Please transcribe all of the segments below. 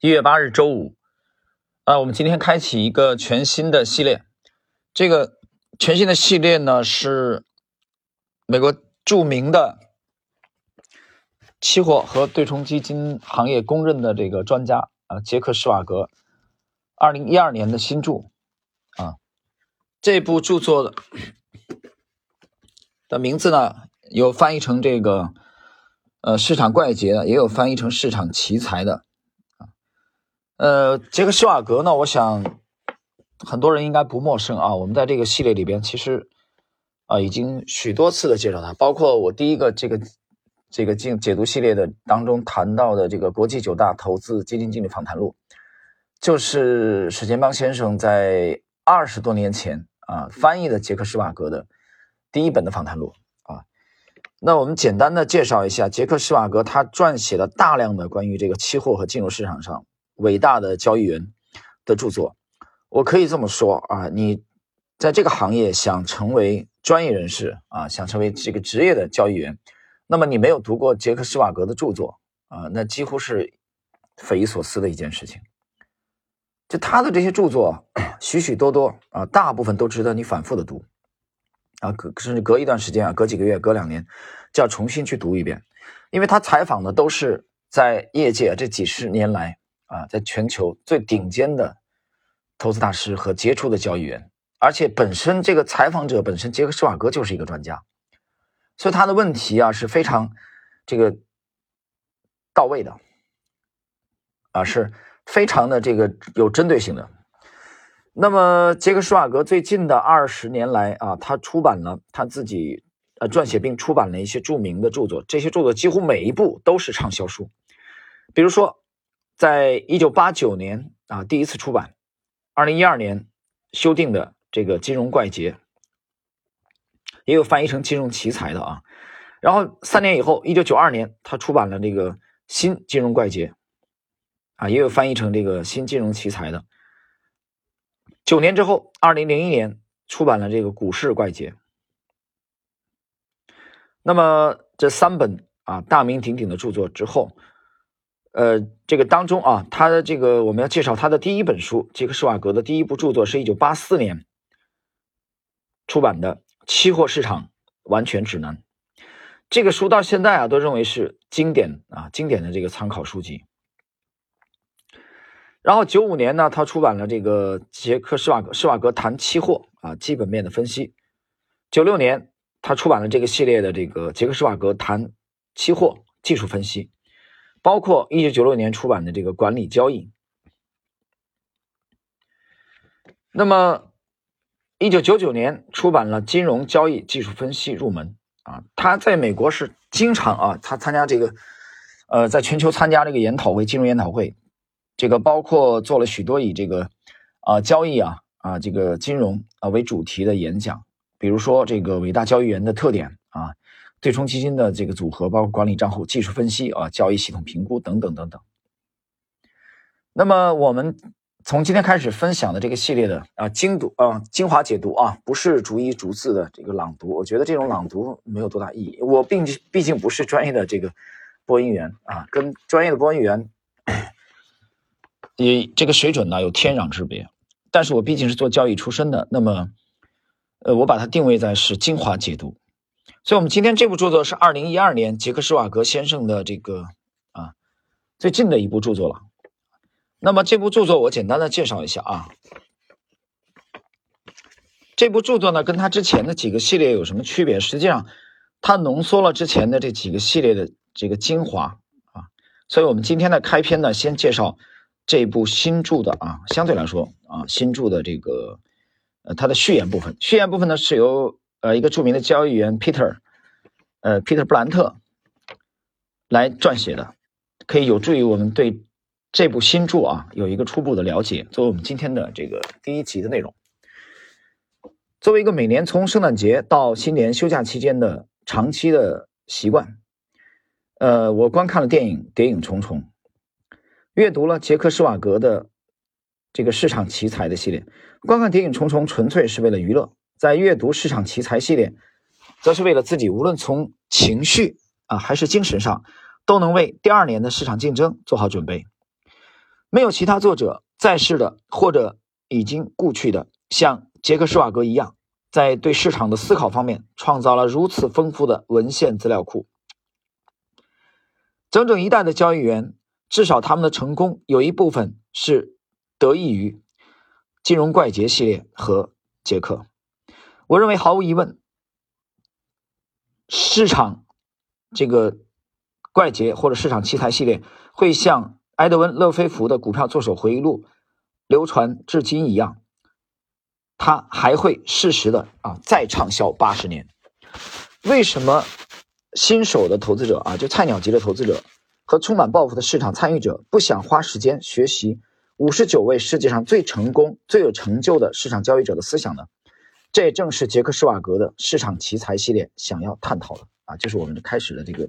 一月八日周五，啊，我们今天开启一个全新的系列。这个全新的系列呢，是美国著名的期货和对冲基金行业公认的这个专家啊，杰克施瓦格，二零一二年的新著啊，这部著作的名字呢，有翻译成这个呃市场怪杰的，也有翻译成市场奇才的。呃，杰克施瓦格呢？我想很多人应该不陌生啊。我们在这个系列里边，其实啊已经许多次的介绍他，包括我第一个这个这个解解读系列的当中谈到的这个国际九大投资基金经理访谈录，就是史建邦先生在二十多年前啊翻译的杰克施瓦格的第一本的访谈录啊。那我们简单的介绍一下杰克施瓦格，他撰写了大量的关于这个期货和金融市场上。伟大的交易员的著作，我可以这么说啊，你在这个行业想成为专业人士啊，想成为这个职业的交易员，那么你没有读过杰克施瓦格的著作啊，那几乎是匪夷所思的一件事情。就他的这些著作，许许多多啊，大部分都值得你反复的读啊，隔甚至隔一段时间啊，隔几个月、隔两年，就要重新去读一遍，因为他采访的都是在业界这几十年来。啊，在全球最顶尖的投资大师和杰出的交易员，而且本身这个采访者本身杰克施瓦格就是一个专家，所以他的问题啊是非常这个到位的，啊是非常的这个有针对性的。那么杰克施瓦格最近的二十年来啊，他出版了他自己呃撰写并出版了一些著名的著作，这些著作几乎每一部都是畅销书，比如说。在一九八九年啊，第一次出版，二零一二年修订的这个《金融怪杰》，也有翻译成《金融奇才》的啊。然后三年以后，一九九二年，他出版了这个《新金融怪杰》，啊，也有翻译成这个《新金融奇才》的。九年之后，二零零一年出版了这个《股市怪杰》。那么这三本啊大名鼎鼎的著作之后。呃，这个当中啊，他的这个我们要介绍他的第一本书，杰克施瓦格的第一部著作是一九八四年出版的《期货市场完全指南》。这个书到现在啊，都认为是经典啊，经典的这个参考书籍。然后九五年呢，他出版了这个杰克施瓦格施瓦格谈期货啊基本面的分析。九六年，他出版了这个系列的这个杰克施瓦格谈期货技术分析。包括一九九六年出版的这个管理交易，那么一九九九年出版了金融交易技术分析入门啊，他在美国是经常啊，他参加这个呃，在全球参加这个研讨会，金融研讨会，这个包括做了许多以这个啊交易啊啊这个金融啊为主题的演讲，比如说这个伟大交易员的特点啊。对冲基金的这个组合，包括管理账户、技术分析啊、交易系统评估等等等等。那么我们从今天开始分享的这个系列的啊精读啊精华解读啊，不是逐一逐字的这个朗读，我觉得这种朗读没有多大意义。我并毕竟不是专业的这个播音员啊，跟专业的播音员也这个水准呢有天壤之别。但是我毕竟是做交易出身的，那么呃，我把它定位在是精华解读。所以，我们今天这部著作是二零一二年杰克施瓦格先生的这个啊最近的一部著作了。那么，这部著作我简单的介绍一下啊。这部著作呢，跟他之前的几个系列有什么区别？实际上，它浓缩了之前的这几个系列的这个精华啊。所以我们今天的开篇呢，先介绍这部新著的啊，相对来说啊，新著的这个呃它的序言部分。序言部分呢，是由。呃，一个著名的交易员 Peter，呃，Peter 布兰特来撰写的，可以有助于我们对这部新著啊有一个初步的了解。作为我们今天的这个第一集的内容，作为一个每年从圣诞节到新年休假期间的长期的习惯，呃，我观看了电影《谍影重重》，阅读了杰克施瓦格的这个市场奇才的系列。观看《谍影重重》纯粹是为了娱乐。在阅读市场奇才系列，则是为了自己，无论从情绪啊还是精神上，都能为第二年的市场竞争做好准备。没有其他作者在世的或者已经故去的，像杰克施瓦格一样，在对市场的思考方面创造了如此丰富的文献资料库。整整一代的交易员，至少他们的成功有一部分是得益于金融怪杰系列和杰克。我认为毫无疑问，市场这个怪杰或者市场奇才系列会像埃德温·勒菲弗的《股票作手回忆录》流传至今一样，它还会适时的啊再畅销八十年。为什么新手的投资者啊，就菜鸟级的投资者和充满抱负的市场参与者不想花时间学习五十九位世界上最成功、最有成就的市场交易者的思想呢？这也正是杰克施瓦格的市场奇才系列想要探讨的啊，就是我们开始的这个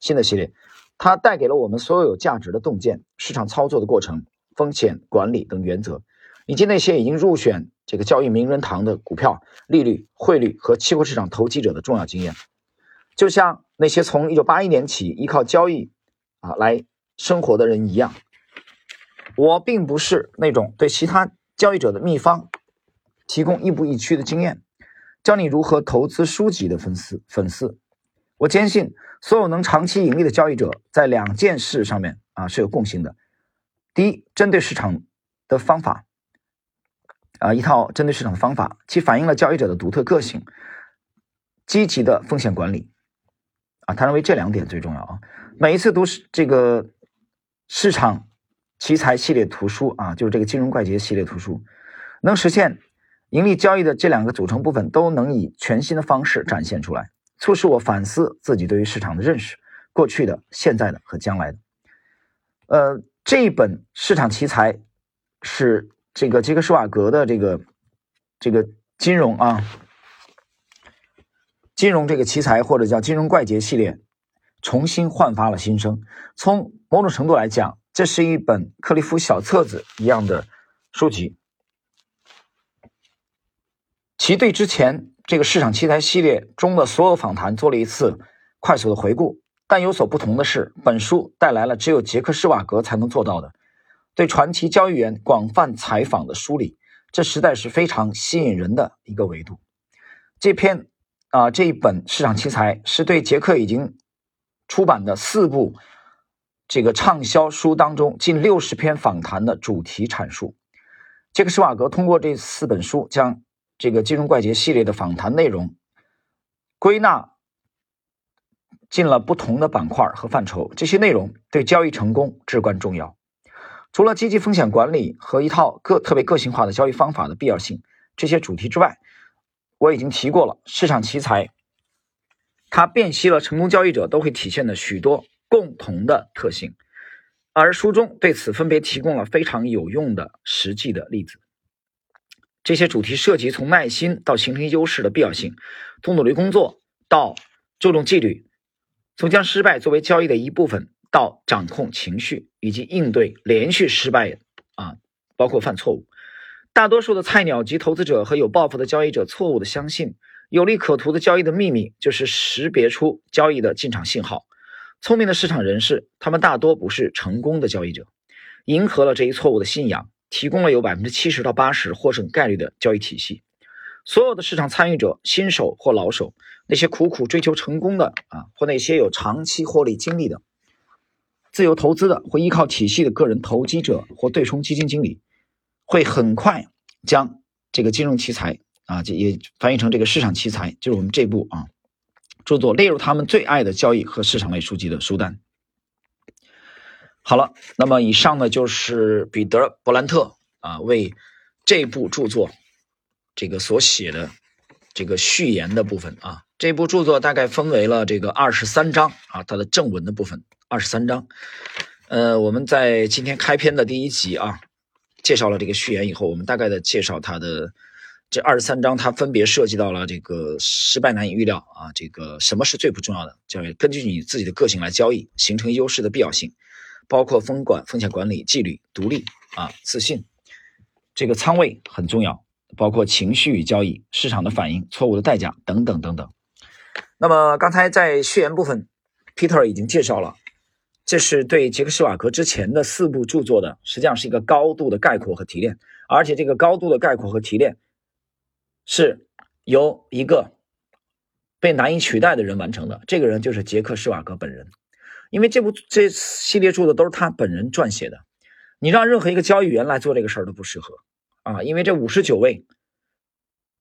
新的系列，它带给了我们所有有价值的洞见、市场操作的过程、风险管理等原则，以及那些已经入选这个交易名人堂的股票、利率、汇率和期货市场投机者的重要经验。就像那些从1981年起依靠交易啊来生活的人一样，我并不是那种对其他交易者的秘方。提供亦步亦趋的经验，教你如何投资书籍的粉丝粉丝。我坚信，所有能长期盈利的交易者在两件事上面啊是有共性的。第一，针对市场的方法啊，一套针对市场的方法，其反映了交易者的独特个性。积极的风险管理啊，他认为这两点最重要啊。每一次读这个市场奇才系列图书啊，就是这个金融怪杰系列图书，能实现。盈利交易的这两个组成部分都能以全新的方式展现出来，促使我反思自己对于市场的认识，过去的、现在的和将来的。呃，这一本市场奇才是这个杰克施瓦格的这个这个金融啊，金融这个奇才或者叫金融怪杰系列重新焕发了新生。从某种程度来讲，这是一本克利夫小册子一样的书籍。其对之前这个市场奇才系列中的所有访谈做了一次快速的回顾，但有所不同的是，本书带来了只有杰克施瓦格才能做到的对传奇交易员广泛采访的梳理，这实在是非常吸引人的一个维度。这篇啊这一本市场奇才是对杰克已经出版的四部这个畅销书当中近六十篇访谈的主题阐述。杰克施瓦格通过这四本书将这个金融怪杰系列的访谈内容归纳进了不同的板块和范畴，这些内容对交易成功至关重要。除了积极风险管理和一套个特别个性化的交易方法的必要性这些主题之外，我已经提过了市场奇才，它辨析了成功交易者都会体现的许多共同的特性，而书中对此分别提供了非常有用的实际的例子。这些主题涉及从耐心到形成优势的必要性，从努力工作到注重纪律，从将失败作为交易的一部分到掌控情绪以及应对连续失败啊，包括犯错误。大多数的菜鸟级投资者和有抱负的交易者错误的相信，有利可图的交易的秘密就是识别出交易的进场信号。聪明的市场人士，他们大多不是成功的交易者，迎合了这一错误的信仰。提供了有百分之七十到八十获胜概率的交易体系。所有的市场参与者，新手或老手，那些苦苦追求成功的啊，或那些有长期获利经历的自由投资的或依靠体系的个人投机者或对冲基金经理，会很快将这个金融奇才啊，这也翻译成这个市场奇才，就是我们这部啊著作列入他们最爱的交易和市场类书籍的书单。好了，那么以上呢就是彼得·伯兰特啊为这部著作这个所写的这个序言的部分啊。这部著作大概分为了这个二十三章啊，它的正文的部分二十三章。呃，我们在今天开篇的第一集啊，介绍了这个序言以后，我们大概的介绍它的这二十三章，它分别涉及到了这个失败难以预料啊，这个什么是最不重要的，叫根据你自己的个性来交易，形成优势的必要性。包括风管、风险管理、纪律、独立啊、自信，这个仓位很重要。包括情绪与交易、市场的反应、错误的代价等等等等。那么刚才在序言部分，Peter 已经介绍了这是对杰克施瓦格之前的四部著作的，实际上是一个高度的概括和提炼，而且这个高度的概括和提炼是由一个被难以取代的人完成的，这个人就是杰克施瓦格本人，因为这部这系列著作都是他本人撰写的，你让任何一个交易员来做这个事儿都不适合啊，因为这五十九位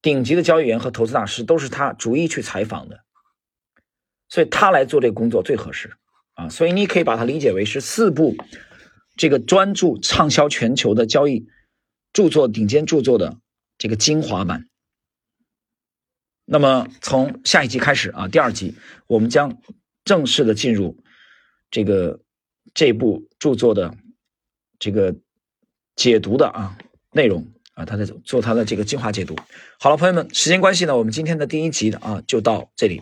顶级的交易员和投资大师都是他逐一去采访的。所以他来做这个工作最合适啊，所以你可以把它理解为是四部这个专注畅销全球的交易著作顶尖著作的这个精华版。那么从下一集开始啊，第二集我们将正式的进入这个这部著作的这个解读的啊内容啊，他在做他的这个精华解读。好了，朋友们，时间关系呢，我们今天的第一集的啊就到这里。